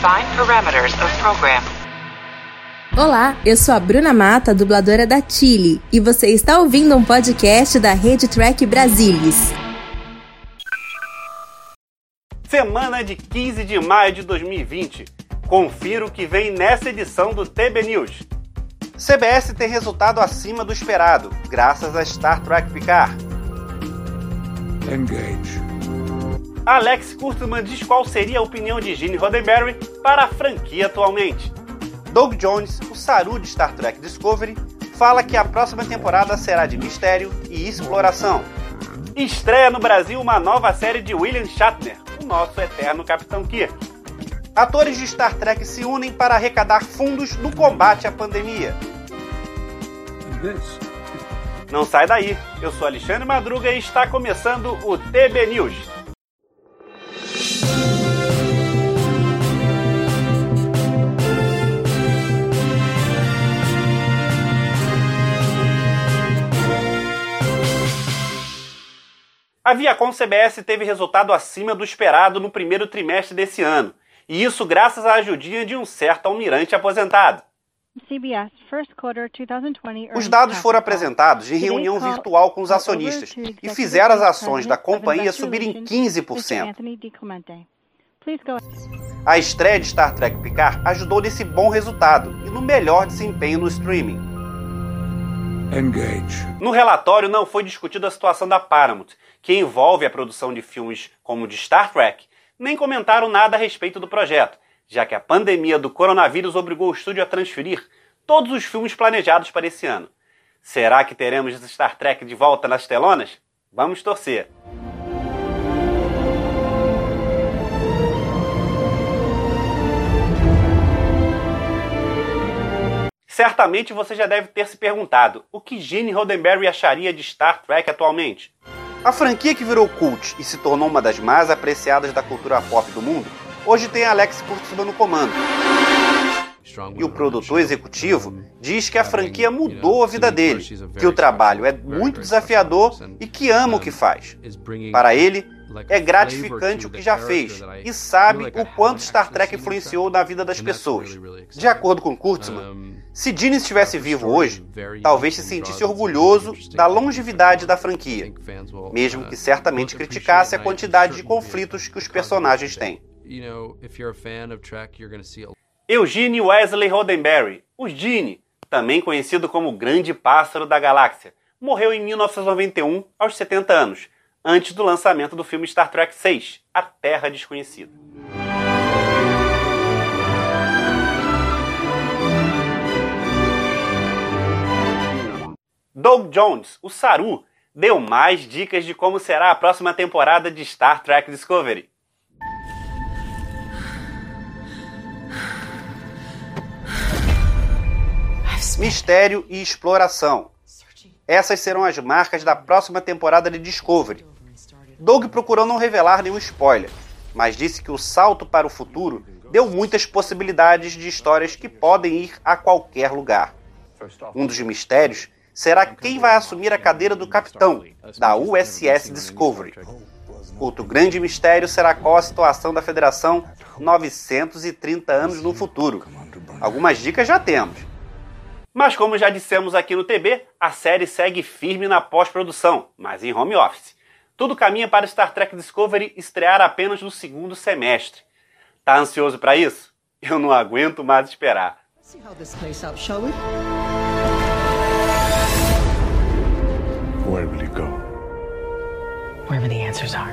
Define parameters of program. Olá, eu sou a Bruna Mata, dubladora da Chile, e você está ouvindo um podcast da Rede Track Brasilis. Semana de 15 de maio de 2020. Confira o que vem nessa edição do TB News. CBS tem resultado acima do esperado, graças a Star Trek Picard. Engage. Alex Kurtzman diz qual seria a opinião de Gene Roddenberry para a franquia atualmente. Doug Jones, o Saru de Star Trek Discovery, fala que a próxima temporada será de mistério e exploração. Estreia no Brasil uma nova série de William Shatner, o nosso eterno Capitão Kirk. Atores de Star Trek se unem para arrecadar fundos no combate à pandemia. Não sai daí, eu sou Alexandre Madruga e está começando o TB News. A Viacom CBS teve resultado acima do esperado no primeiro trimestre desse ano, e isso graças à ajudinha de um certo almirante aposentado. Os dados foram apresentados em reunião virtual com os acionistas e fizeram as ações da companhia subirem 15%. A estreia de Star Trek Picard ajudou nesse bom resultado e no melhor desempenho no streaming. Engage. No relatório não foi discutida a situação da Paramount, que envolve a produção de filmes como o de Star Trek, nem comentaram nada a respeito do projeto, já que a pandemia do coronavírus obrigou o estúdio a transferir todos os filmes planejados para esse ano. Será que teremos Star Trek de volta nas telonas? Vamos torcer. Certamente você já deve ter se perguntado o que Gene Roddenberry acharia de Star Trek atualmente. A franquia que virou cult e se tornou uma das mais apreciadas da cultura pop do mundo, hoje tem Alex Kurtzman no comando. E o produtor executivo diz que a franquia mudou a vida dele, que o trabalho é muito desafiador e que ama o que faz. Para ele, é gratificante o que já fez e sabe o quanto Star Trek influenciou na vida das pessoas. De acordo com Kurtzman, se Gene estivesse vivo hoje, talvez se sentisse orgulhoso da longevidade da franquia, mesmo que certamente criticasse a quantidade de conflitos que os personagens têm. Eugene Wesley Roddenberry, o Gene, também conhecido como o Grande Pássaro da Galáxia, morreu em 1991, aos 70 anos, antes do lançamento do filme Star Trek VI, A Terra Desconhecida. Doug Jones, o Saru, deu mais dicas de como será a próxima temporada de Star Trek Discovery. Mistério e exploração. Essas serão as marcas da próxima temporada de Discovery. Doug procurou não revelar nenhum spoiler, mas disse que o salto para o futuro deu muitas possibilidades de histórias que podem ir a qualquer lugar. Um dos mistérios será quem vai assumir a cadeira do capitão da USS Discovery. Outro grande mistério será qual a situação da Federação 930 anos no futuro. Algumas dicas já temos. Mas como já dissemos aqui no TB, a série segue firme na pós-produção, mas em home office. Tudo caminha para Star Trek Discovery estrear apenas no segundo semestre. Tá ansioso para isso? Eu não aguento mais esperar. Where will go? Wherever the answers are.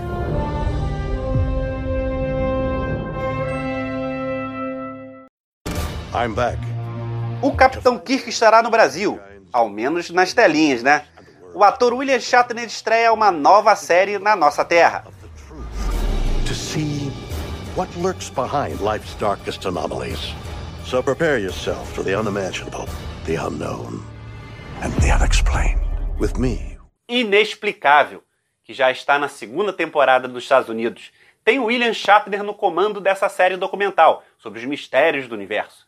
I'm back. O Capitão Kirk estará no Brasil, ao menos nas telinhas, né? O ator William Shatner estreia uma nova série na nossa terra. to see what lurks behind life's darkest anomalies. So prepare yourself for the unimaginable, the unknown, and the unexplained. With me, Inexplicável, que já está na segunda temporada dos Estados Unidos. Tem William Shatner no comando dessa série documental sobre os mistérios do universo.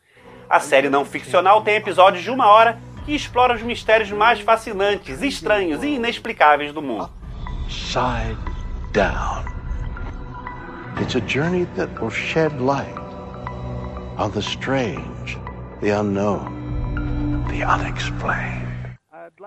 A série não ficcional tem episódios de uma hora que exploram os mistérios mais fascinantes, estranhos e inexplicáveis do mundo. side down. It's a journey that will shed light on the strange, the unknown, the unexplained.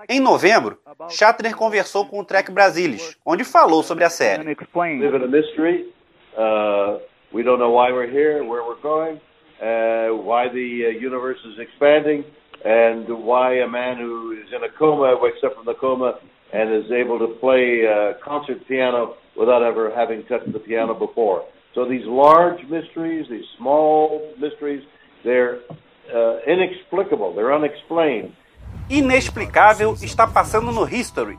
Em novembro, Shatner conversou com o Trek Brasilis, onde falou sobre a série. live in a mystery. Uh, we don't know why we're here, where we're going, uh, why the uh, universe is expanding, and why a man who is in a coma wakes up from the coma and is able to play uh, concert piano without ever having touched the piano before. So these large mysteries, these small mysteries, they're uh, inexplicable, they're unexplained. Inexplicável está passando no History.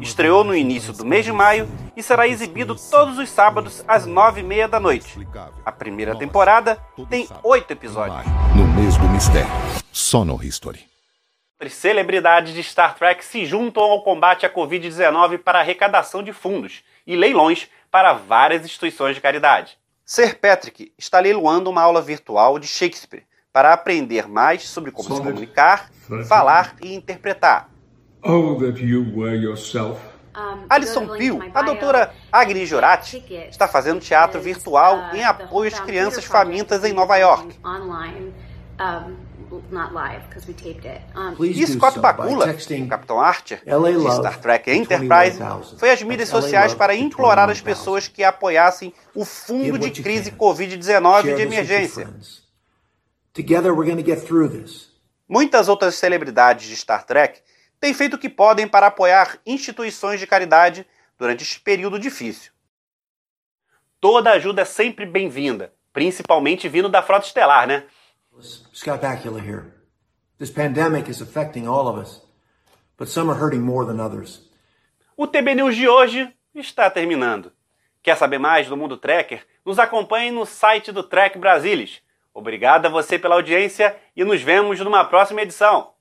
Estreou no início do mês de maio e será exibido todos os sábados às nove e meia da noite. A primeira temporada tem oito episódios. No mês do mistério, só no History. As celebridades de Star Trek se juntam ao combate à Covid-19 para arrecadação de fundos e leilões para várias instituições de caridade. Sir Patrick está leiloando uma aula virtual de Shakespeare para aprender mais sobre como se comunicar, falar e interpretar. Oh, that you were yourself. Alison Peel, a doutora Agni Jurati, está fazendo teatro virtual em apoio às crianças famintas em Nova York. E Scott Bakula, o Capitão Archer, de Star Trek Enterprise, foi às mídias sociais para implorar às pessoas que apoiassem o Fundo de Crise Covid-19 de emergência. Together we're going to get through this. Muitas outras celebridades de Star Trek têm feito o que podem para apoiar instituições de caridade durante este período difícil. Toda ajuda é sempre bem-vinda, principalmente vindo da frota estelar, né? Scott Bakula here. This pandemic is affecting all of us, but some are hurting more than others. O TB News de hoje está terminando. Quer saber mais do mundo Trekker? Nos acompanhe no site do Trek Brasilis. Obrigado a você pela audiência e nos vemos numa próxima edição.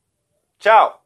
Tchau!